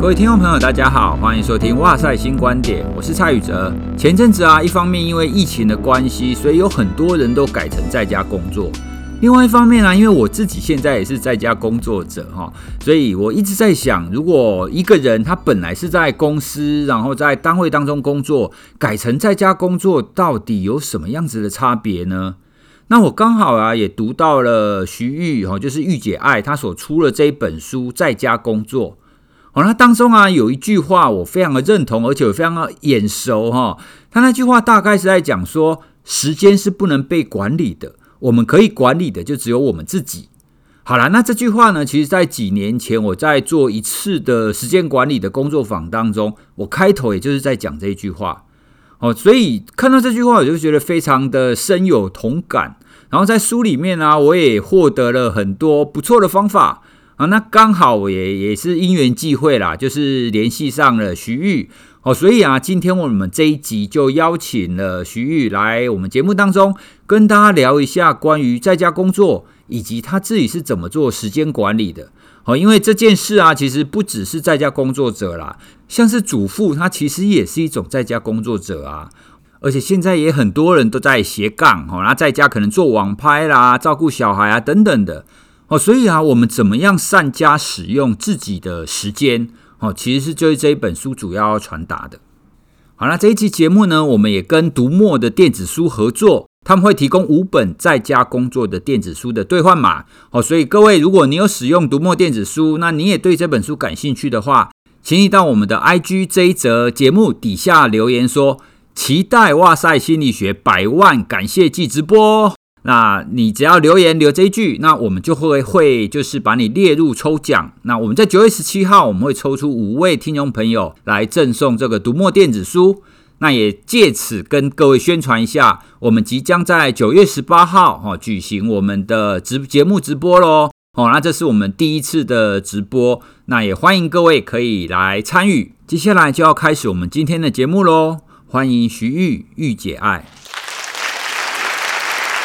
各位听众朋友，大家好，欢迎收听《哇塞新观点》，我是蔡宇哲。前阵子啊，一方面因为疫情的关系，所以有很多人都改成在家工作；另外一方面呢、因为我自己现在也是在家工作者哈，所以我一直在想，如果一个人他本来是在公司，然后在单位当中工作，改成在家工作，到底有什么样子的差别呢？那我刚好啊，也读到了徐玉哈，就是玉姐爱她所出的这一本书《在家工作》。好，那当中啊有一句话我非常的认同，而且我非常的眼熟哈。他那句话大概是在讲说，时间是不能被管理的，我们可以管理的就只有我们自己。好了，那这句话呢，其实在几年前我在做一次的时间管理的工作坊当中，我开头也就是在讲这一句话。哦，所以看到这句话，我就觉得非常的深有同感。然后在书里面呢、我也获得了很多不错的方法。啊，那刚好我也也是因缘际会啦，就是联系上了徐玉哦，所以啊，今天我们这一集就邀请了徐玉来我们节目当中，跟大家聊一下关于在家工作以及他自己是怎么做时间管理的。哦，因为这件事啊，其实不只是在家工作者啦，像是主妇，她其实也是一种在家工作者啊，而且现在也很多人都在斜杠哦，那在家可能做网拍啦，照顾小孩啊等等的。哦，所以啊，我们怎么样善加使用自己的时间？哦，其实是就是这一本书主要要传达的。好，那这一期节目呢，我们也跟读墨的电子书合作，他们会提供五本在家工作的电子书的兑换码。哦，所以各位，如果你有使用读墨电子书，那你也对这本书感兴趣的话，请你到我们的 IG 这一则节目底下留言说，期待哇塞心理学百万感谢季直播。那你只要留言留这一句，那我们就会会就是把你列入抽奖。那我们在九月十七号，我们会抽出五位听众朋友来赠送这个读墨电子书。那也借此跟各位宣传一下，我们即将在九月十八号哈举行我们的直节目直播喽。哦，那这是我们第一次的直播，那也欢迎各位可以来参与。接下来就要开始我们今天的节目喽，欢迎徐玉玉姐爱。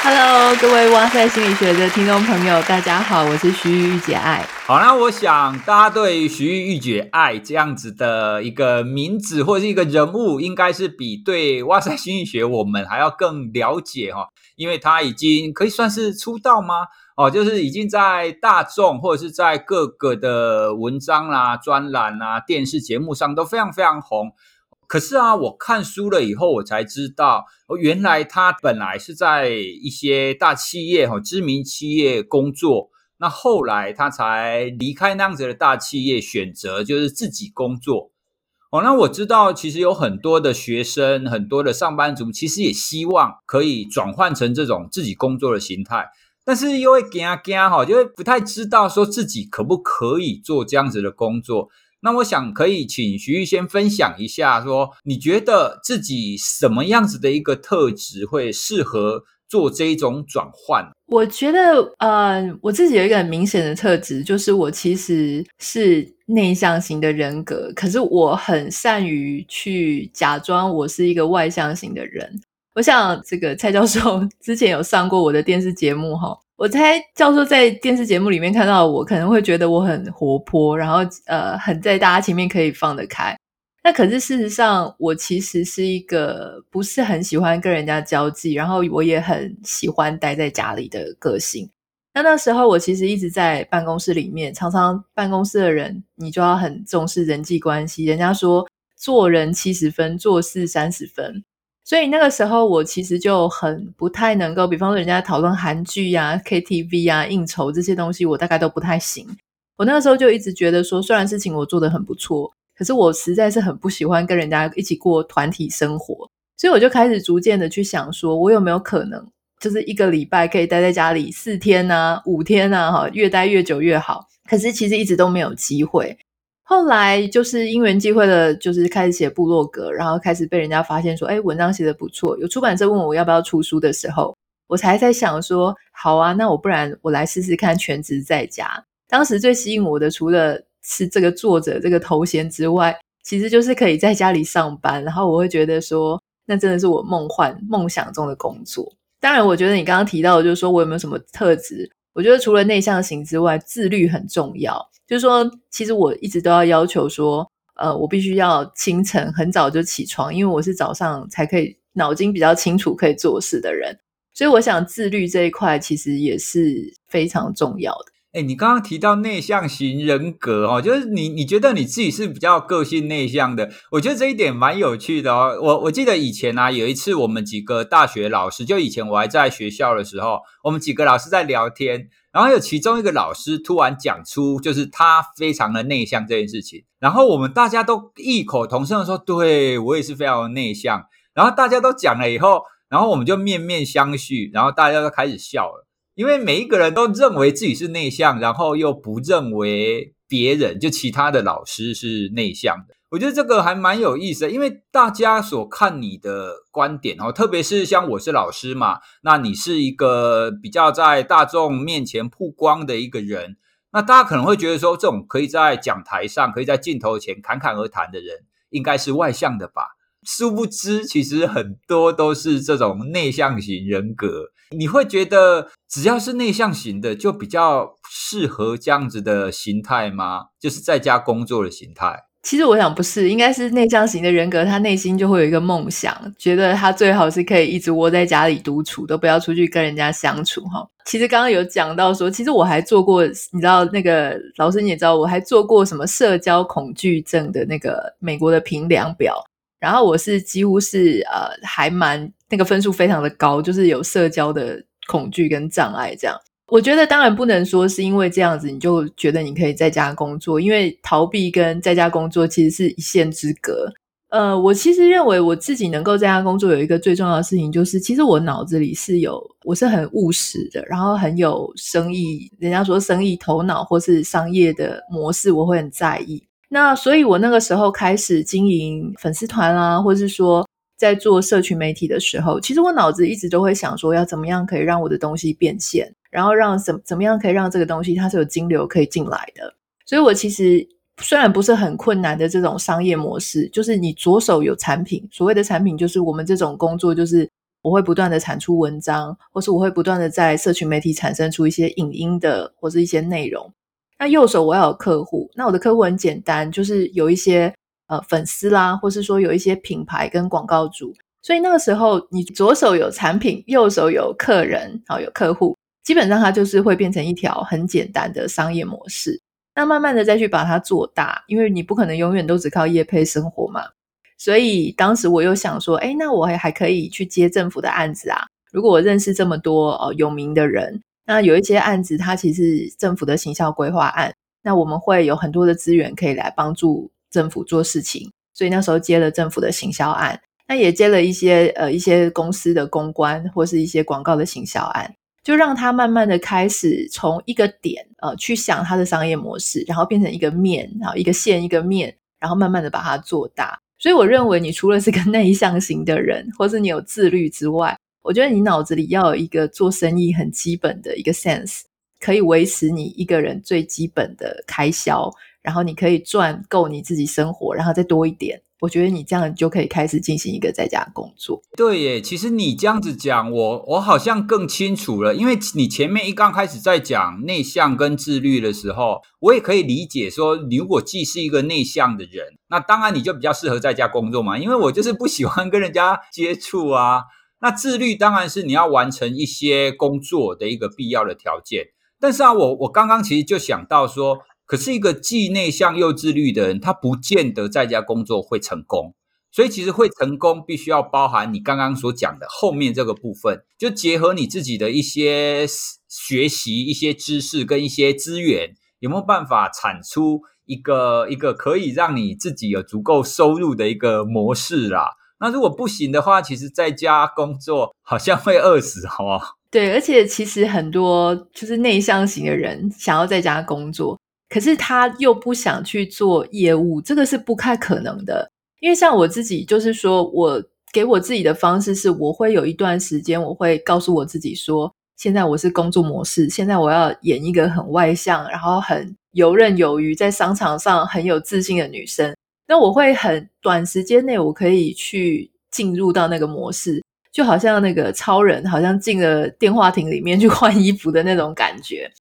Hello，各位哇塞心理学的听众朋友，大家好，我是徐玉姐爱。好，那我想大家对徐玉玉姐爱这样子的一个名字或者是一个人物，应该是比对哇塞心理学我们还要更了解哈，因为他已经可以算是出道吗？哦，就是已经在大众或者是在各个的文章啦、专栏啊、电视节目上都非常非常红。可是啊，我看书了以后，我才知道，哦，原来他本来是在一些大企业哈，知名企业工作。那后来他才离开那样子的大企业，选择就是自己工作。哦，那我知道，其实有很多的学生，很多的上班族，其实也希望可以转换成这种自己工作的形态，但是因为惊啊惊哈，就会不太知道说自己可不可以做这样子的工作。那我想可以请徐玉先分享一下，说你觉得自己什么样子的一个特质会适合做这一种转换？我觉得，呃，我自己有一个很明显的特质，就是我其实是内向型的人格，可是我很善于去假装我是一个外向型的人。我想这个蔡教授之前有上过我的电视节目，哈。我猜教授在电视节目里面看到我，可能会觉得我很活泼，然后呃，很在大家前面可以放得开。那可是事实上，我其实是一个不是很喜欢跟人家交际，然后我也很喜欢待在家里的个性。那那时候我其实一直在办公室里面，常常办公室的人，你就要很重视人际关系。人家说做人七十分，做事三十分。所以那个时候，我其实就很不太能够，比方说人家讨论韩剧呀、KTV 啊、应酬这些东西，我大概都不太行。我那个时候就一直觉得说，虽然事情我做得很不错，可是我实在是很不喜欢跟人家一起过团体生活。所以我就开始逐渐的去想说，我有没有可能，就是一个礼拜可以待在家里四天啊、五天啊，哈，越待越久越好。可是其实一直都没有机会。后来就是因缘际会的，就是开始写部落格，然后开始被人家发现说，哎，文章写得不错。有出版社问我要不要出书的时候，我才在想说，好啊，那我不然我来试试看全职在家。当时最吸引我的，除了是这个作者这个头衔之外，其实就是可以在家里上班，然后我会觉得说，那真的是我梦幻梦想中的工作。当然，我觉得你刚刚提到的，就是说我有没有什么特质？我觉得除了内向型之外，自律很重要。就是说，其实我一直都要要求说，呃，我必须要清晨很早就起床，因为我是早上才可以脑筋比较清楚可以做事的人。所以，我想自律这一块其实也是非常重要的。哎，你刚刚提到内向型人格哦，就是你你觉得你自己是比较个性内向的，我觉得这一点蛮有趣的哦。我我记得以前啊，有一次我们几个大学老师，就以前我还在学校的时候，我们几个老师在聊天，然后有其中一个老师突然讲出，就是他非常的内向这件事情，然后我们大家都异口同声的说，对，我也是非常内向。然后大家都讲了以后，然后我们就面面相觑，然后大家都开始笑了。因为每一个人都认为自己是内向，然后又不认为别人就其他的老师是内向的。我觉得这个还蛮有意思的，因为大家所看你的观点哦，特别是像我是老师嘛，那你是一个比较在大众面前曝光的一个人，那大家可能会觉得说，这种可以在讲台上、可以在镜头前侃侃而谈的人，应该是外向的吧？殊不知，其实很多都是这种内向型人格。你会觉得，只要是内向型的，就比较适合这样子的形态吗？就是在家工作的形态？其实我想不是，应该是内向型的人格，他内心就会有一个梦想，觉得他最好是可以一直窝在家里独处，都不要出去跟人家相处。哈，其实刚刚有讲到说，其实我还做过，你知道那个老师你也知道，我还做过什么社交恐惧症的那个美国的评量表。然后我是几乎是呃还蛮那个分数非常的高，就是有社交的恐惧跟障碍这样。我觉得当然不能说是因为这样子你就觉得你可以在家工作，因为逃避跟在家工作其实是一线之隔。呃，我其实认为我自己能够在家工作有一个最重要的事情，就是其实我脑子里是有我是很务实的，然后很有生意，人家说生意头脑或是商业的模式，我会很在意。那所以，我那个时候开始经营粉丝团啊，或是说在做社群媒体的时候，其实我脑子一直都会想说，要怎么样可以让我的东西变现，然后让怎怎么样可以让这个东西它是有金流可以进来的。所以我其实虽然不是很困难的这种商业模式，就是你左手有产品，所谓的产品就是我们这种工作，就是我会不断的产出文章，或是我会不断的在社群媒体产生出一些影音的或是一些内容。那右手我要有客户，那我的客户很简单，就是有一些呃粉丝啦，或是说有一些品牌跟广告主。所以那个时候，你左手有产品，右手有客人，好，有客户，基本上它就是会变成一条很简单的商业模式。那慢慢的再去把它做大，因为你不可能永远都只靠业配生活嘛。所以当时我又想说，诶，那我还还可以去接政府的案子啊。如果我认识这么多呃有名的人。那有一些案子，它其实政府的行销规划案，那我们会有很多的资源可以来帮助政府做事情，所以那时候接了政府的行销案，那也接了一些呃一些公司的公关或是一些广告的行销案，就让他慢慢的开始从一个点呃去想他的商业模式，然后变成一个面，然后一个线一个面，然后慢慢的把它做大。所以我认为，你除了是个内向型的人，或是你有自律之外，我觉得你脑子里要有一个做生意很基本的一个 sense，可以维持你一个人最基本的开销，然后你可以赚够你自己生活，然后再多一点。我觉得你这样就可以开始进行一个在家工作。对耶，其实你这样子讲，我我好像更清楚了，因为你前面一刚开始在讲内向跟自律的时候，我也可以理解说，你如果既是一个内向的人，那当然你就比较适合在家工作嘛，因为我就是不喜欢跟人家接触啊。那自律当然是你要完成一些工作的一个必要的条件，但是啊，我我刚刚其实就想到说，可是一个既内向又自律的人，他不见得在家工作会成功。所以其实会成功，必须要包含你刚刚所讲的后面这个部分，就结合你自己的一些学习、一些知识跟一些资源，有没有办法产出一个一个可以让你自己有足够收入的一个模式啦。那如果不行的话，其实在家工作好像会饿死，好不好？对，而且其实很多就是内向型的人想要在家工作，可是他又不想去做业务，这个是不太可能的。因为像我自己，就是说我给我自己的方式是，我会有一段时间，我会告诉我自己说，现在我是工作模式，现在我要演一个很外向，然后很游刃有余，在商场上很有自信的女生。那我会很短时间内，我可以去进入到那个模式，就好像那个超人，好像进了电话亭里面去 换衣服的那种感觉。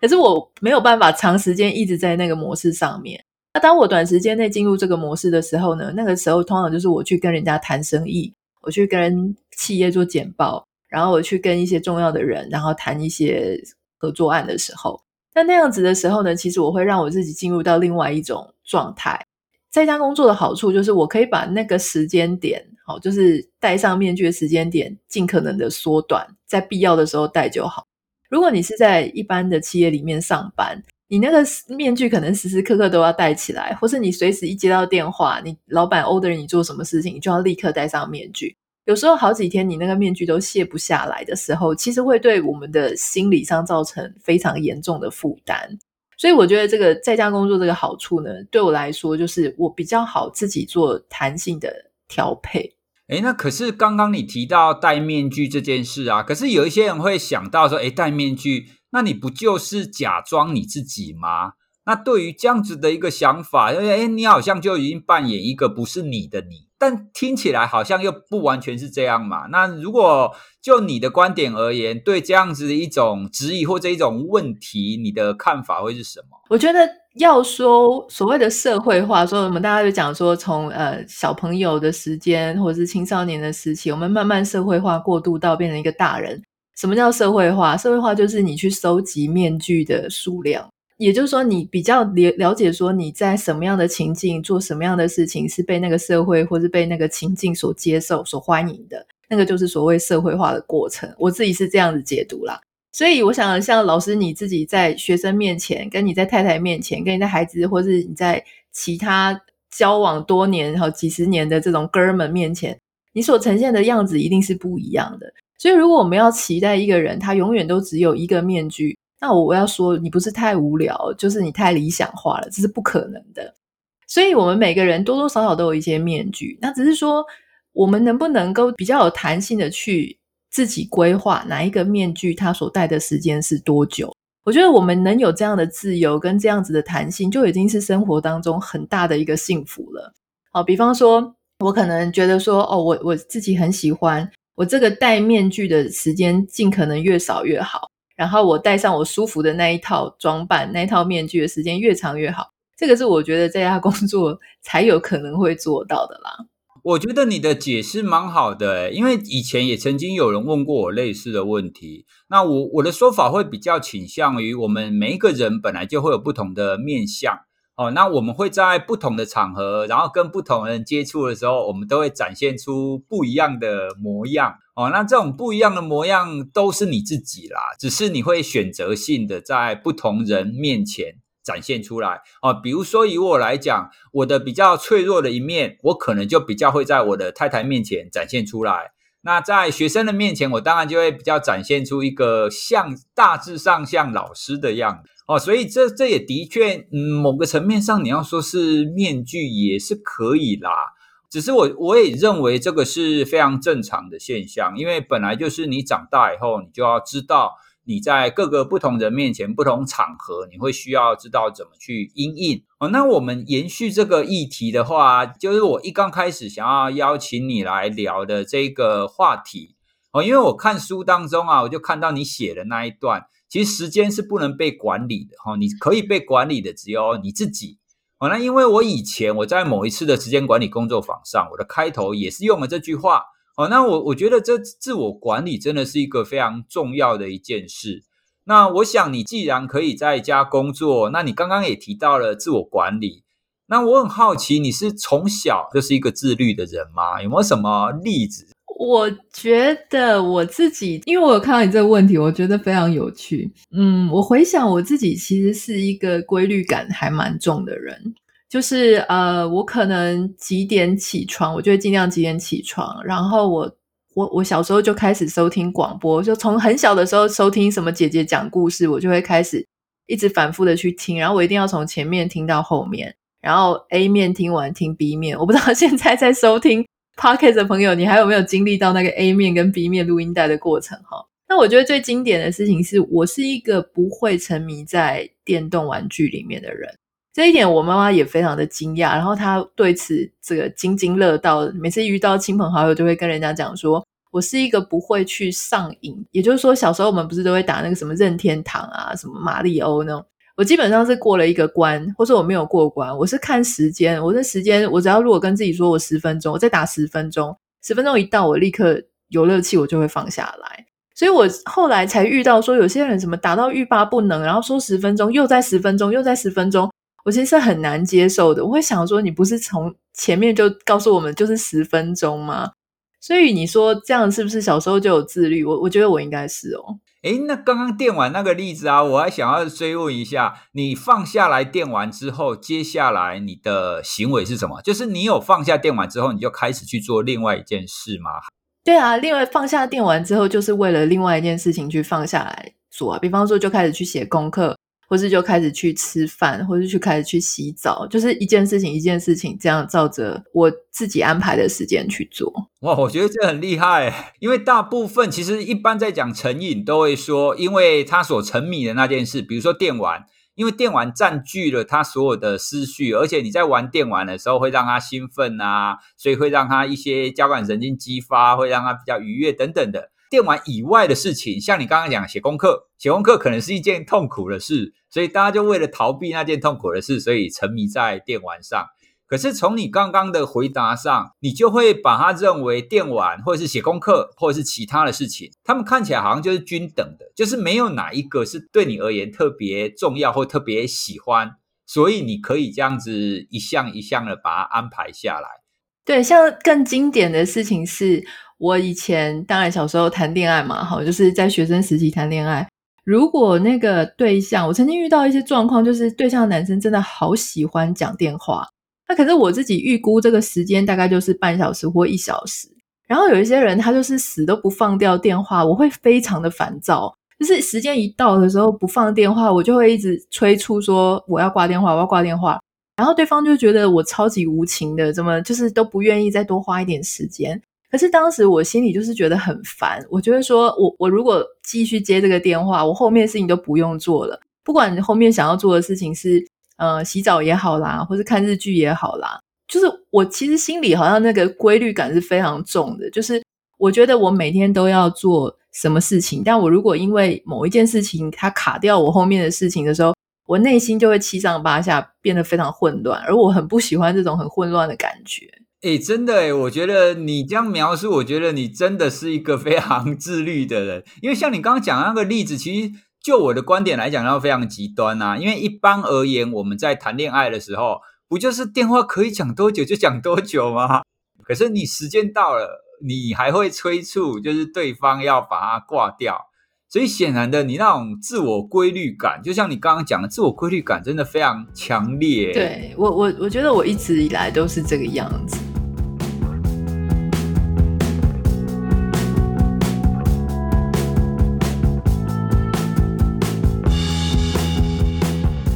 可是我没有办法长时间一直在那个模式上面。那当我短时间内进入这个模式的时候呢，那个时候通常就是我去跟人家谈生意，我去跟企业做简报，然后我去跟一些重要的人，然后谈一些合作案的时候。那那样子的时候呢，其实我会让我自己进入到另外一种状态。在家工作的好处就是，我可以把那个时间点，好，就是戴上面具的时间点，尽可能的缩短，在必要的时候戴就好。如果你是在一般的企业里面上班，你那个面具可能时时刻刻都要戴起来，或是你随时一接到电话，你老板 order 你做什么事情，你就要立刻戴上面具。有时候好几天你那个面具都卸不下来的时候，其实会对我们的心理上造成非常严重的负担。所以我觉得这个在家工作这个好处呢，对我来说就是我比较好自己做弹性的调配。诶，那可是刚刚你提到戴面具这件事啊，可是有一些人会想到说，诶，戴面具，那你不就是假装你自己吗？那对于这样子的一个想法，因为诶，你好像就已经扮演一个不是你的你。但听起来好像又不完全是这样嘛？那如果就你的观点而言，对这样子的一种质疑或者一种问题，你的看法会是什么？我觉得要说所谓的社会化，说我们大家就讲说从呃小朋友的时间或者是青少年的时期，我们慢慢社会化过渡到变成一个大人。什么叫社会化？社会化就是你去收集面具的数量。也就是说，你比较了了解说你在什么样的情境做什么样的事情是被那个社会或是被那个情境所接受、所欢迎的，那个就是所谓社会化的过程。我自己是这样子解读啦。所以我想，像老师你自己在学生面前，跟你在太太面前，跟你在孩子，或是你在其他交往多年然后几十年的这种哥们面前，你所呈现的样子一定是不一样的。所以，如果我们要期待一个人，他永远都只有一个面具。那我要说，你不是太无聊，就是你太理想化了，这是不可能的。所以，我们每个人多多少少都有一些面具，那只是说，我们能不能够比较有弹性的去自己规划哪一个面具它所戴的时间是多久？我觉得我们能有这样的自由跟这样子的弹性，就已经是生活当中很大的一个幸福了。好，比方说，我可能觉得说，哦，我我自己很喜欢我这个戴面具的时间尽可能越少越好。然后我戴上我舒服的那一套装扮，那一套面具的时间越长越好。这个是我觉得在家工作才有可能会做到的啦。我觉得你的解释蛮好的，因为以前也曾经有人问过我类似的问题。那我我的说法会比较倾向于，我们每一个人本来就会有不同的面相。哦，那我们会在不同的场合，然后跟不同人接触的时候，我们都会展现出不一样的模样。哦，那这种不一样的模样都是你自己啦，只是你会选择性的在不同人面前展现出来。哦，比如说以我来讲，我的比较脆弱的一面，我可能就比较会在我的太太面前展现出来。那在学生的面前，我当然就会比较展现出一个像大致上像老师的样子。哦，所以这这也的确，嗯，某个层面上你要说是面具也是可以啦。只是我我也认为这个是非常正常的现象，因为本来就是你长大以后，你就要知道你在各个不同人面前、不同场合，你会需要知道怎么去因应。哦，那我们延续这个议题的话，就是我一刚开始想要邀请你来聊的这个话题。哦，因为我看书当中啊，我就看到你写的那一段。其实时间是不能被管理的哈，你可以被管理的只有你自己。好，那因为我以前我在某一次的时间管理工作坊上，我的开头也是用了这句话。好，那我我觉得这自我管理真的是一个非常重要的一件事。那我想你既然可以在家工作，那你刚刚也提到了自我管理，那我很好奇，你是从小就是一个自律的人吗？有没有什么例子？我觉得我自己，因为我有看到你这个问题，我觉得非常有趣。嗯，我回想我自己，其实是一个规律感还蛮重的人。就是呃，我可能几点起床，我就会尽量几点起床。然后我我我小时候就开始收听广播，就从很小的时候收听什么姐姐讲故事，我就会开始一直反复的去听。然后我一定要从前面听到后面，然后 A 面听完听 B 面。我不知道 现在在收听。Podcast 的朋友，你还有没有经历到那个 A 面跟 B 面录音带的过程？哈，那我觉得最经典的事情是我是一个不会沉迷在电动玩具里面的人，这一点我妈妈也非常的惊讶，然后她对此这个津津乐道，每次遇到亲朋好友就会跟人家讲说，我是一个不会去上瘾，也就是说，小时候我们不是都会打那个什么任天堂啊，什么马里欧那种。我基本上是过了一个关，或是我没有过关，我是看时间。我的时间，我只要如果跟自己说我十分钟，我再打十分钟，十分钟一到，我立刻有乐器我就会放下来。所以我后来才遇到说，有些人什么打到欲罢不能，然后说十分钟，又在十分钟，又在十分钟。我其实是很难接受的，我会想说，你不是从前面就告诉我们就是十分钟吗？所以你说这样是不是小时候就有自律？我我觉得我应该是哦。诶，那刚刚电玩那个例子啊，我还想要追问一下，你放下来电玩之后，接下来你的行为是什么？就是你有放下电玩之后，你就开始去做另外一件事吗？对啊，另外放下电玩之后，就是为了另外一件事情去放下来做啊，比方说就开始去写功课。或是就开始去吃饭，或是去开始去洗澡，就是一件事情一件事情这样照着我自己安排的时间去做。哇，我觉得这很厉害，因为大部分其实一般在讲成瘾都会说，因为他所沉迷的那件事，比如说电玩，因为电玩占据了他所有的思绪，而且你在玩电玩的时候会让他兴奋啊，所以会让他一些交感神经激发，会让他比较愉悦等等的。电玩以外的事情，像你刚刚讲写功课，写功课可能是一件痛苦的事，所以大家就为了逃避那件痛苦的事，所以沉迷在电玩上。可是从你刚刚的回答上，你就会把它认为电玩或者是写功课或者是其他的事情，他们看起来好像就是均等的，就是没有哪一个是对你而言特别重要或特别喜欢，所以你可以这样子一项一项的把它安排下来。对，像更经典的事情是。我以前当然小时候谈恋爱嘛，哈，就是在学生时期谈恋爱。如果那个对象，我曾经遇到一些状况，就是对象男生真的好喜欢讲电话，那可是我自己预估这个时间大概就是半小时或一小时。然后有一些人他就是死都不放掉电话，我会非常的烦躁。就是时间一到的时候不放电话，我就会一直催促说我要挂电话，我要挂电话。然后对方就觉得我超级无情的，怎么就是都不愿意再多花一点时间。可是当时我心里就是觉得很烦，我觉得说我我如果继续接这个电话，我后面事情都不用做了。不管你后面想要做的事情是呃洗澡也好啦，或是看日剧也好啦，就是我其实心里好像那个规律感是非常重的。就是我觉得我每天都要做什么事情，但我如果因为某一件事情它卡掉我后面的事情的时候，我内心就会七上八下，变得非常混乱，而我很不喜欢这种很混乱的感觉。哎，真的诶，我觉得你这样描述，我觉得你真的是一个非常 自律的人。因为像你刚刚讲那个例子，其实就我的观点来讲，要非常极端呐。因为一般而言，我们在谈恋爱的时候，不就是电话可以讲多久就讲多久吗？可是你时间到了，你还会催促，就是对方要把它挂掉。所以显然的，你那种自我规律感，就像你刚刚讲的，自我规律感真的非常强烈。对，我，我我觉得我一直以来都是这个样子。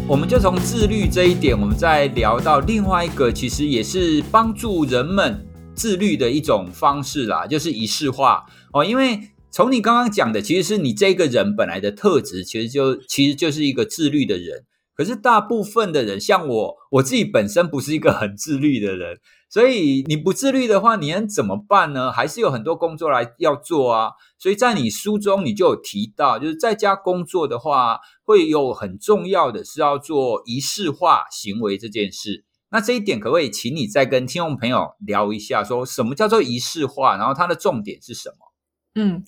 我们就从自律这一点，我们再聊到另外一个，其实也是帮助人们自律的一种方式啦，就是仪式化哦。因为从你刚刚讲的，其实是你这个人本来的特质，其实就其实就是一个自律的人。可是大部分的人，像我，我自己本身不是一个很自律的人。所以你不自律的话，你能怎么办呢？还是有很多工作来要做啊。所以在你书中你就有提到，就是在家工作的话，会有很重要的是要做仪式化行为这件事。那这一点可不可以请你再跟听众朋友聊一下，说什么叫做仪式化，然后它的重点是什么？嗯，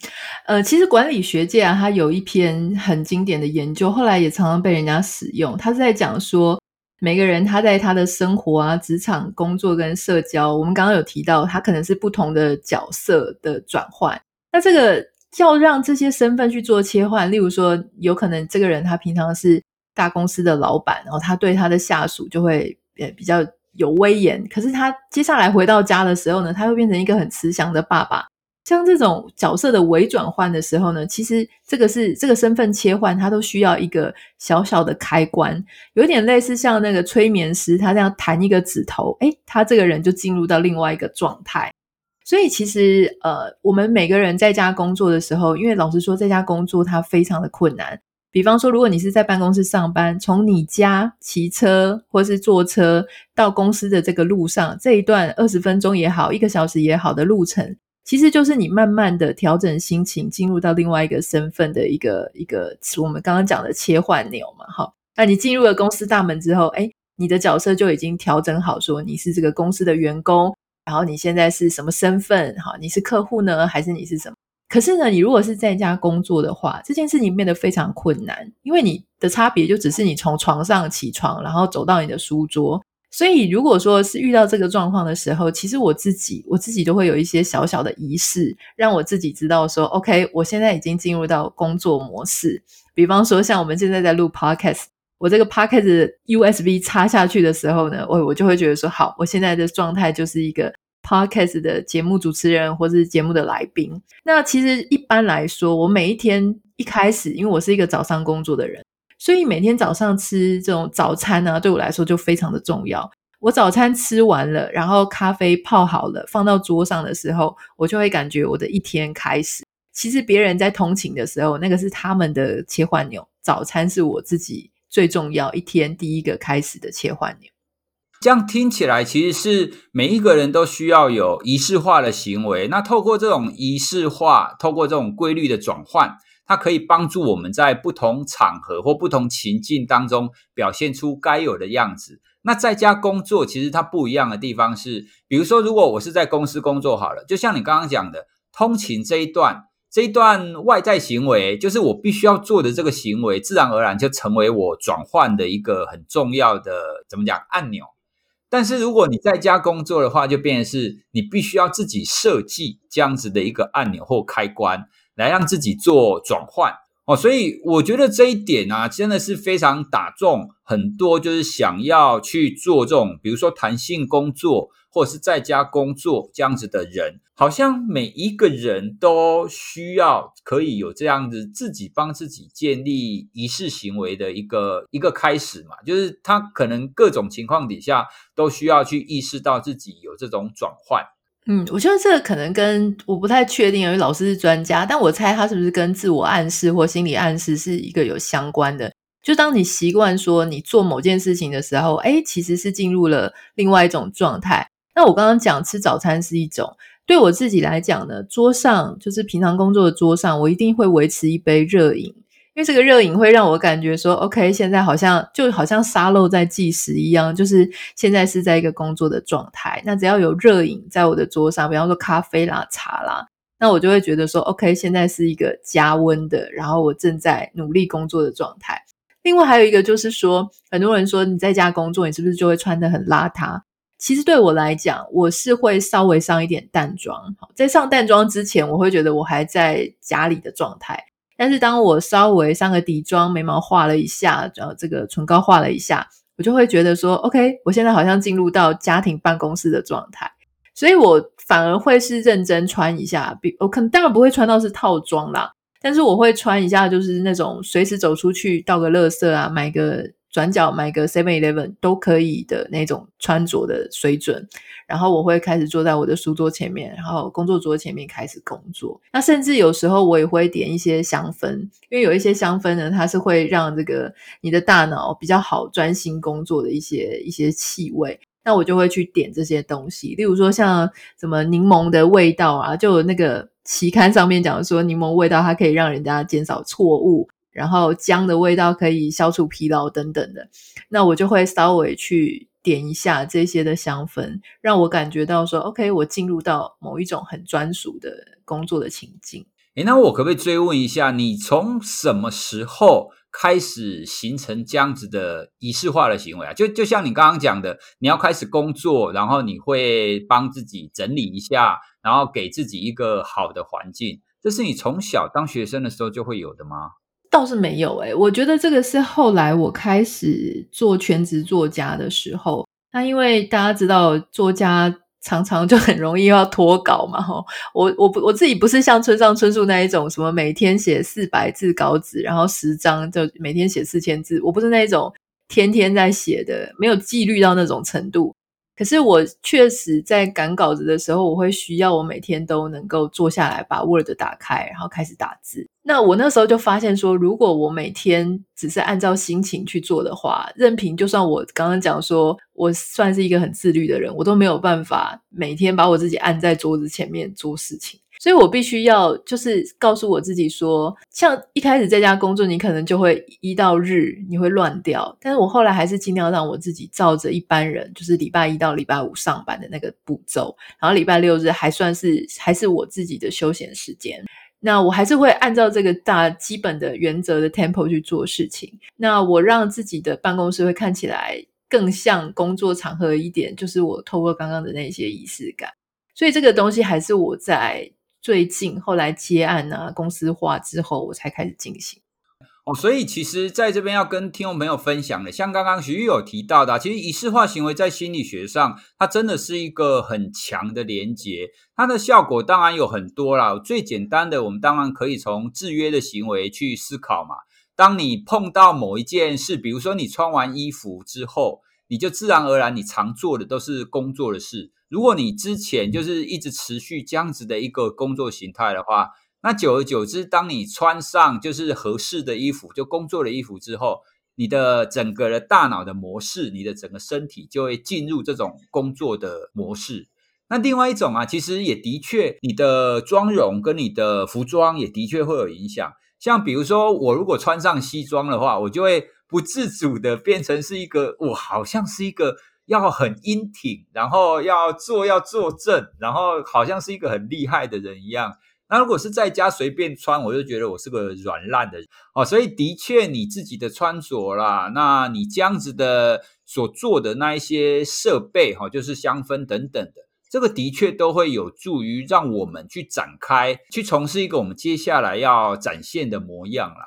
呃，其实管理学界啊，它有一篇很经典的研究，后来也常常被人家使用。它是在讲说。每个人他在他的生活啊、职场工作跟社交，我们刚刚有提到，他可能是不同的角色的转换。那这个要让这些身份去做切换，例如说，有可能这个人他平常是大公司的老板，然后他对他的下属就会呃比较有威严，可是他接下来回到家的时候呢，他会变成一个很慈祥的爸爸。像这种角色的微转换的时候呢，其实这个是这个身份切换，它都需要一个小小的开关，有点类似像那个催眠师，他这样弹一个指头，诶，他这个人就进入到另外一个状态。所以其实呃，我们每个人在家工作的时候，因为老实说，在家工作它非常的困难。比方说，如果你是在办公室上班，从你家骑车或是坐车到公司的这个路上，这一段二十分钟也好，一个小时也好的路程。其实就是你慢慢的调整心情，进入到另外一个身份的一个一个我们刚刚讲的切换钮嘛，哈。那你进入了公司大门之后，诶，你的角色就已经调整好，说你是这个公司的员工，然后你现在是什么身份？哈，你是客户呢，还是你是什么？可是呢，你如果是在家工作的话，这件事情变得非常困难，因为你的差别就只是你从床上起床，然后走到你的书桌。所以，如果说是遇到这个状况的时候，其实我自己我自己都会有一些小小的仪式，让我自己知道说，OK，我现在已经进入到工作模式。比方说，像我们现在在录 Podcast，我这个 Podcast USB 插下去的时候呢，我我就会觉得说，好，我现在的状态就是一个。Podcast 的节目主持人或是节目的来宾，那其实一般来说，我每一天一开始，因为我是一个早上工作的人，所以每天早上吃这种早餐呢，对我来说就非常的重要。我早餐吃完了，然后咖啡泡好了，放到桌上的时候，我就会感觉我的一天开始。其实别人在通勤的时候，那个是他们的切换钮，早餐是我自己最重要一天第一个开始的切换钮。这样听起来，其实是每一个人都需要有仪式化的行为。那透过这种仪式化，透过这种规律的转换，它可以帮助我们在不同场合或不同情境当中表现出该有的样子。那在家工作，其实它不一样的地方是，比如说，如果我是在公司工作好了，就像你刚刚讲的，通勤这一段，这一段外在行为，就是我必须要做的这个行为，自然而然就成为我转换的一个很重要的，怎么讲，按钮。但是如果你在家工作的话，就变成是你必须要自己设计这样子的一个按钮或开关，来让自己做转换哦。所以我觉得这一点啊，真的是非常打中很多就是想要去做这种，比如说弹性工作。或者是在家工作这样子的人，好像每一个人都需要可以有这样子自己帮自己建立仪式行为的一个一个开始嘛，就是他可能各种情况底下都需要去意识到自己有这种转换。嗯，我觉得这个可能跟我不太确定，因为老师是专家，但我猜他是不是跟自我暗示或心理暗示是一个有相关的。就当你习惯说你做某件事情的时候，诶，其实是进入了另外一种状态。那我刚刚讲吃早餐是一种，对我自己来讲呢，桌上就是平常工作的桌上，我一定会维持一杯热饮，因为这个热饮会让我感觉说，OK，现在好像就好像沙漏在计时一样，就是现在是在一个工作的状态。那只要有热饮在我的桌上，比方说咖啡啦、茶啦，那我就会觉得说，OK，现在是一个加温的，然后我正在努力工作的状态。另外还有一个就是说，很多人说你在家工作，你是不是就会穿得很邋遢？其实对我来讲，我是会稍微上一点淡妆。在上淡妆之前，我会觉得我还在家里的状态。但是当我稍微上个底妆，眉毛画了一下，然后这个唇膏画了一下，我就会觉得说，OK，我现在好像进入到家庭办公室的状态。所以我反而会是认真穿一下，比我可能当然不会穿到是套装啦，但是我会穿一下，就是那种随时走出去倒个垃圾啊，买个。转角买个 Seven Eleven 都可以的那种穿着的水准，然后我会开始坐在我的书桌前面，然后工作桌前面开始工作。那甚至有时候我也会点一些香氛，因为有一些香氛呢，它是会让这个你的大脑比较好专心工作的一些一些气味。那我就会去点这些东西，例如说像什么柠檬的味道啊，就那个期刊上面讲说柠檬味道它可以让人家减少错误。然后姜的味道可以消除疲劳等等的，那我就会稍微去点一下这些的香氛，让我感觉到说，OK，我进入到某一种很专属的工作的情境。诶，那我可不可以追问一下，你从什么时候开始形成这样子的仪式化的行为啊？就就像你刚刚讲的，你要开始工作，然后你会帮自己整理一下，然后给自己一个好的环境，这是你从小当学生的时候就会有的吗？倒是没有诶、我觉得这个是后来我开始做全职作家的时候。那因为大家知道，作家常常就很容易要脱稿嘛，吼。我我不我自己不是像村上春树那一种，什么每天写四百字稿子，然后十张就每天写四千字。我不是那一种天天在写的，没有纪律到那种程度。可是我确实在赶稿子的时候，我会需要我每天都能够坐下来把 Word 打开，然后开始打字。那我那时候就发现说，如果我每天只是按照心情去做的话，任凭就算我刚刚讲说我算是一个很自律的人，我都没有办法每天把我自己按在桌子前面做事情。所以我必须要就是告诉我自己说，像一开始在家工作，你可能就会一到日你会乱掉，但是我后来还是尽量让我自己照着一般人，就是礼拜一到礼拜五上班的那个步骤，然后礼拜六日还算是还是我自己的休闲时间。那我还是会按照这个大基本的原则的 tempo 去做事情。那我让自己的办公室会看起来更像工作场合一点，就是我透过刚刚的那些仪式感。所以这个东西还是我在。最近后来接案啊，公司化之后，我才开始进行。哦，所以其实在这边要跟听众朋友分享的，像刚刚徐玉有提到的，其实仪式化行为在心理学上，它真的是一个很强的连结。它的效果当然有很多啦，最简单的，我们当然可以从制约的行为去思考嘛。当你碰到某一件事，比如说你穿完衣服之后，你就自然而然你常做的都是工作的事。如果你之前就是一直持续这样子的一个工作形态的话，那久而久之，当你穿上就是合适的衣服，就工作的衣服之后，你的整个的大脑的模式，你的整个身体就会进入这种工作的模式。那另外一种啊，其实也的确，你的妆容跟你的服装也的确会有影响。像比如说，我如果穿上西装的话，我就会不自主的变成是一个，我好像是一个。要很英挺，然后要坐要坐正，然后好像是一个很厉害的人一样。那如果是在家随便穿，我就觉得我是个软烂的人哦。所以的确，你自己的穿着啦，那你这样子的所做的那一些设备哈，就是香氛等等的，这个的确都会有助于让我们去展开，去从事一个我们接下来要展现的模样啦。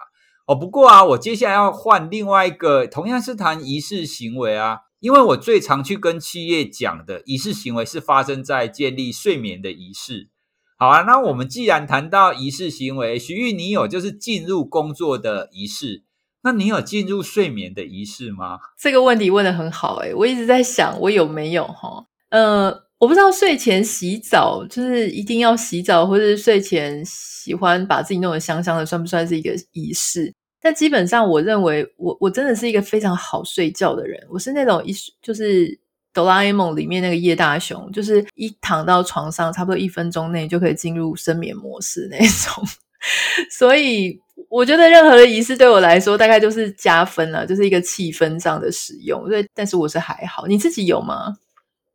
哦，不过啊，我接下来要换另外一个，同样是谈仪式行为啊。因为我最常去跟企业讲的仪式行为是发生在建立睡眠的仪式。好啊，那我们既然谈到仪式行为，徐玉，你有就是进入工作的仪式，那你有进入睡眠的仪式吗？这个问题问得很好诶，我一直在想我有没有哈？呃，我不知道睡前洗澡就是一定要洗澡，或者睡前喜欢把自己弄得香香的，算不算是一个仪式？但基本上，我认为我我真的是一个非常好睡觉的人。我是那种一就是哆啦 A 梦里面那个叶大雄，就是一躺到床上，差不多一分钟内就可以进入深眠模式那种。所以我觉得任何的仪式对我来说，大概就是加分了，就是一个气氛上的使用。所以，但是我是还好。你自己有吗？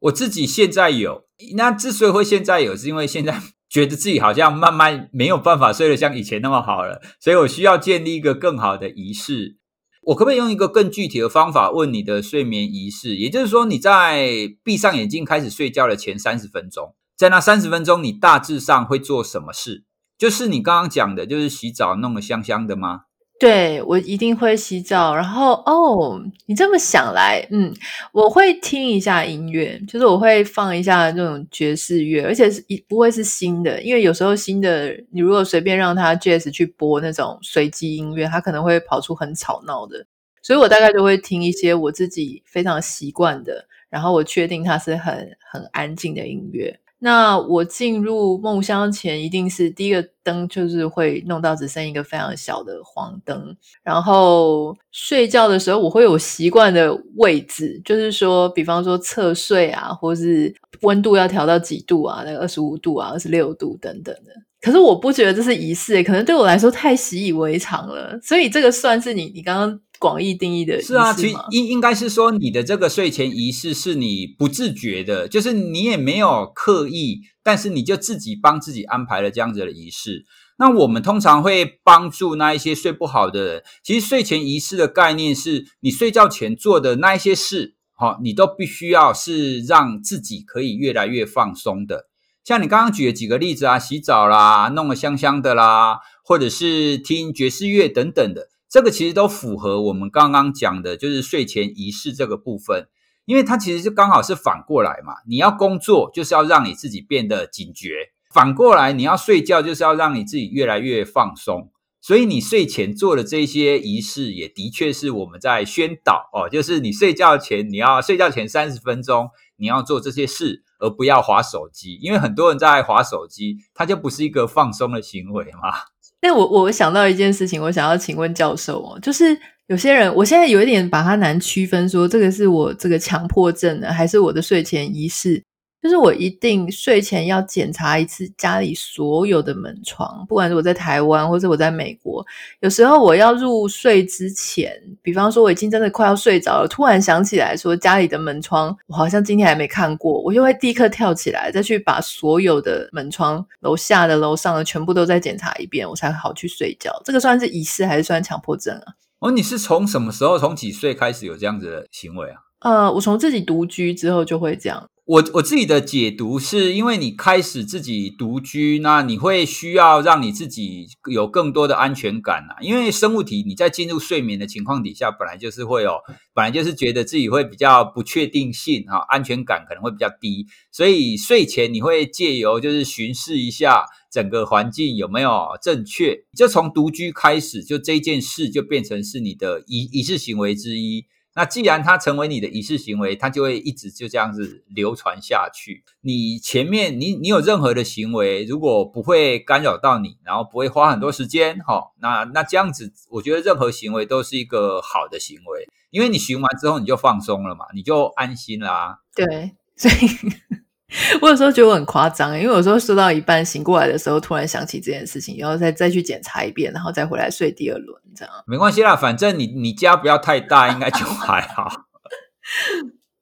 我自己现在有。那之所以会现在有，是因为现在。觉得自己好像慢慢没有办法睡得像以前那么好了，所以我需要建立一个更好的仪式。我可不可以用一个更具体的方法问你的睡眠仪式？也就是说，你在闭上眼睛开始睡觉的前三十分钟，在那三十分钟，你大致上会做什么事？就是你刚刚讲的，就是洗澡弄得香香的吗？对，我一定会洗澡，然后哦，你这么想来，嗯，我会听一下音乐，就是我会放一下那种爵士乐，而且是一不会是新的，因为有时候新的你如果随便让他 jazz 去播那种随机音乐，他可能会跑出很吵闹的，所以我大概就会听一些我自己非常习惯的，然后我确定它是很很安静的音乐。那我进入梦乡前，一定是第一个灯就是会弄到只剩一个非常小的黄灯，然后睡觉的时候我会有习惯的位置，就是说，比方说侧睡啊，或是温度要调到几度啊，那个二十五度啊，二十六度等等的。可是我不觉得这是仪式，可能对我来说太习以为常了，所以这个算是你你刚刚。广义定义的是啊，其实应应该是说，你的这个睡前仪式是你不自觉的，就是你也没有刻意，但是你就自己帮自己安排了这样子的仪式。那我们通常会帮助那一些睡不好的人，其实睡前仪式的概念是你睡觉前做的那一些事，好，你都必须要是让自己可以越来越放松的。像你刚刚举的几个例子啊，洗澡啦，弄得香香的啦，或者是听爵士乐等等的。这个其实都符合我们刚刚讲的，就是睡前仪式这个部分，因为它其实就刚好是反过来嘛。你要工作，就是要让你自己变得警觉；反过来，你要睡觉，就是要让你自己越来越放松。所以你睡前做的这些仪式，也的确是我们在宣导哦，就是你睡觉前，你要睡觉前三十分钟，你要做这些事，而不要滑手机，因为很多人在滑手机，它就不是一个放松的行为嘛。那我我想到一件事情，我想要请问教授哦，就是有些人，我现在有一点把它难区分，说这个是我这个强迫症呢，还是我的睡前仪式？就是我一定睡前要检查一次家里所有的门窗，不管是我在台湾或者我在美国。有时候我要入睡之前，比方说我已经真的快要睡着了，突然想起来说家里的门窗我好像今天还没看过，我就会立刻跳起来，再去把所有的门窗，楼下的、楼上的全部都再检查一遍，我才好去睡觉。这个算是仪式还是算强迫症啊？哦，你是从什么时候，从几岁开始有这样子的行为啊？呃，我从自己独居之后就会这样。我我自己的解读是，因为你开始自己独居，那你会需要让你自己有更多的安全感啊。因为生物体你在进入睡眠的情况底下，本来就是会有，本来就是觉得自己会比较不确定性啊，安全感可能会比较低，所以睡前你会借由就是巡视一下整个环境有没有正确，就从独居开始，就这件事就变成是你的仪仪式行为之一。那既然它成为你的仪式行为，它就会一直就这样子流传下去。你前面你你有任何的行为，如果不会干扰到你，然后不会花很多时间，哈，那那这样子，我觉得任何行为都是一个好的行为，因为你巡完之后你就放松了嘛，你就安心啦。对，所以。我有时候觉得我很夸张，因为有时候睡到一半醒过来的时候，突然想起这件事情，然后再再去检查一遍，然后再回来睡第二轮，这样。没关系啦，反正你你家不要太大，应该就 还好。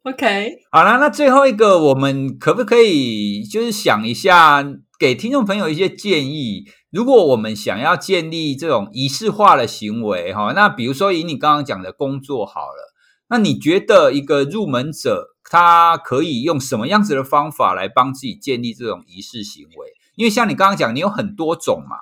OK，好啦，那最后一个，我们可不可以就是想一下，给听众朋友一些建议？如果我们想要建立这种仪式化的行为，哈，那比如说以你刚刚讲的工作好了，那你觉得一个入门者？他可以用什么样子的方法来帮自己建立这种仪式行为？因为像你刚刚讲，你有很多种嘛，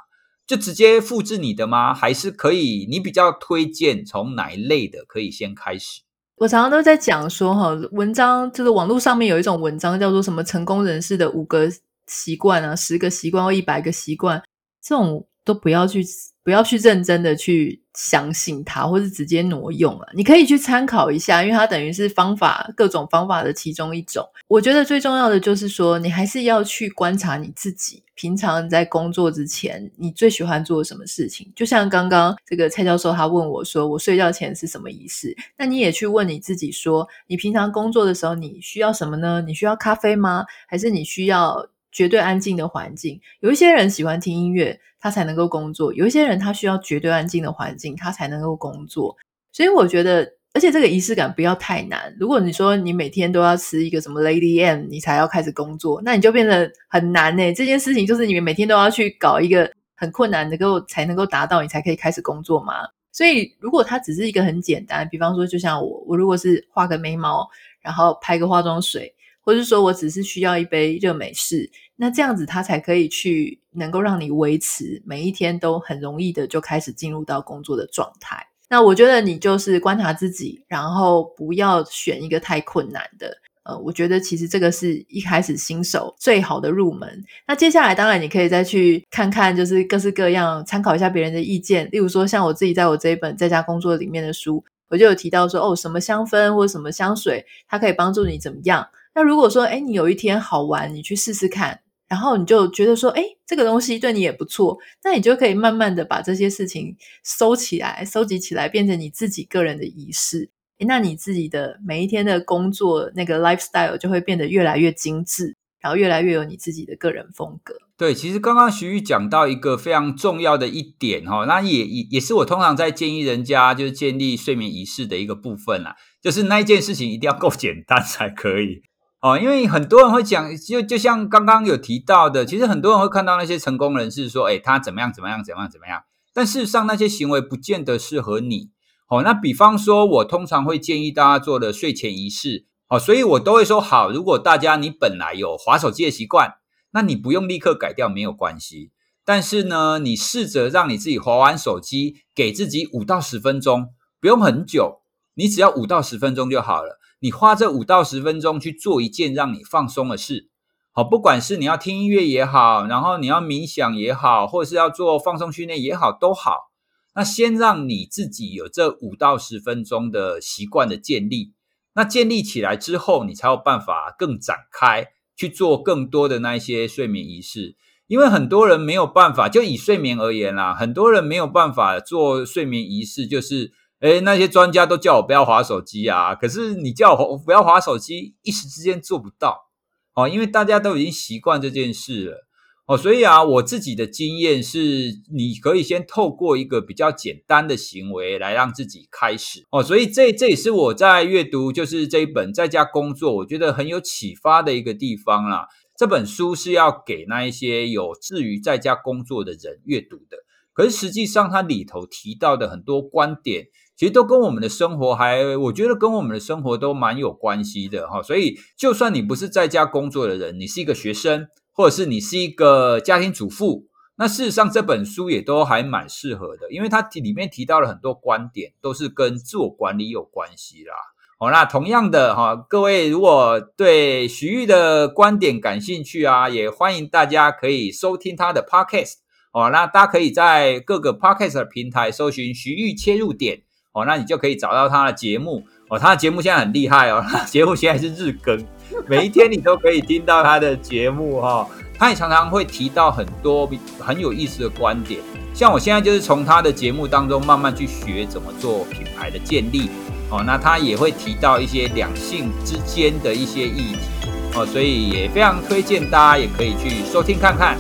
就直接复制你的吗？还是可以？你比较推荐从哪一类的可以先开始？我常常都在讲说，哈，文章就是网络上面有一种文章叫做什么成功人士的五个习惯啊，十个习惯或一百个习惯，这种都不要去。不要去认真的去相信它，或是直接挪用啊。你可以去参考一下，因为它等于是方法，各种方法的其中一种。我觉得最重要的就是说，你还是要去观察你自己，平常在工作之前，你最喜欢做什么事情？就像刚刚这个蔡教授他问我说，我睡觉前是什么仪式？那你也去问你自己说，你平常工作的时候你需要什么呢？你需要咖啡吗？还是你需要绝对安静的环境？有一些人喜欢听音乐。他才能够工作。有一些人他需要绝对安静的环境，他才能够工作。所以我觉得，而且这个仪式感不要太难。如果你说你每天都要吃一个什么 Lady M，你才要开始工作，那你就变得很难欸。这件事情就是你们每天都要去搞一个很困难，能够才能够达到，你才可以开始工作嘛。所以如果它只是一个很简单，比方说就像我，我如果是画个眉毛，然后拍个化妆水，或者是说我只是需要一杯热美式。那这样子，它才可以去能够让你维持每一天都很容易的就开始进入到工作的状态。那我觉得你就是观察自己，然后不要选一个太困难的。呃，我觉得其实这个是一开始新手最好的入门。那接下来当然你可以再去看看，就是各式各样参考一下别人的意见。例如说，像我自己在我这一本在家工作里面的书，我就有提到说，哦，什么香氛或者什么香水，它可以帮助你怎么样。那如果说，诶，你有一天好玩，你去试试看。然后你就觉得说，诶，这个东西对你也不错，那你就可以慢慢的把这些事情收起来、收集起来，变成你自己个人的仪式。那你自己的每一天的工作那个 lifestyle 就会变得越来越精致，然后越来越有你自己的个人风格。对，其实刚刚徐玉讲到一个非常重要的一点哈，那也也也是我通常在建议人家就是建立睡眠仪式的一个部分啦，就是那一件事情一定要够简单才可以。哦，因为很多人会讲，就就像刚刚有提到的，其实很多人会看到那些成功人士说，诶，他怎么样怎么样怎么样怎么样，但事实上那些行为不见得适合你。哦，那比方说，我通常会建议大家做的睡前仪式，哦，所以我都会说，好，如果大家你本来有划手机的习惯，那你不用立刻改掉没有关系，但是呢，你试着让你自己划完手机，给自己五到十分钟，不用很久，你只要五到十分钟就好了。你花这五到十分钟去做一件让你放松的事，好，不管是你要听音乐也好，然后你要冥想也好，或者是要做放松训练也好，都好。那先让你自己有这五到十分钟的习惯的建立。那建立起来之后，你才有办法更展开去做更多的那一些睡眠仪式。因为很多人没有办法，就以睡眠而言啦，很多人没有办法做睡眠仪式，就是，诶，那些专家都叫我不要滑手机啊，可是你叫我不要滑手机，一时之间做不到。哦，因为大家都已经习惯这件事了，哦，所以啊，我自己的经验是，你可以先透过一个比较简单的行为来让自己开始，哦，所以这这也是我在阅读就是这一本在家工作，我觉得很有启发的一个地方啦。这本书是要给那一些有志于在家工作的人阅读的，可是实际上它里头提到的很多观点。其实都跟我们的生活还，我觉得跟我们的生活都蛮有关系的哈。所以，就算你不是在家工作的人，你是一个学生，或者是你是一个家庭主妇，那事实上这本书也都还蛮适合的，因为它里面提到了很多观点，都是跟自我管理有关系啦。好，那同样的哈，各位如果对徐玉的观点感兴趣啊，也欢迎大家可以收听他的 podcast 哦。那大家可以在各个 podcast 平台搜寻徐玉切入点。哦，那你就可以找到他的节目哦。他的节目现在很厉害哦，节目现在是日更，每一天你都可以听到他的节目哈、他也常常会提到很多很有意思的观点，像我现在就是从他的节目当中慢慢去学怎么做品牌的建立哦。那他也会提到一些两性之间的一些议题哦，所以也非常推荐大家也可以去收听看看。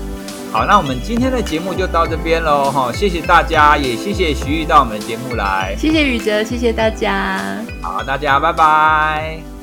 好，那我们今天的节目就到这边喽，哈，谢谢大家，也谢谢徐玉到我们的节目来，谢谢宇哲，谢谢大家，好，大家拜拜。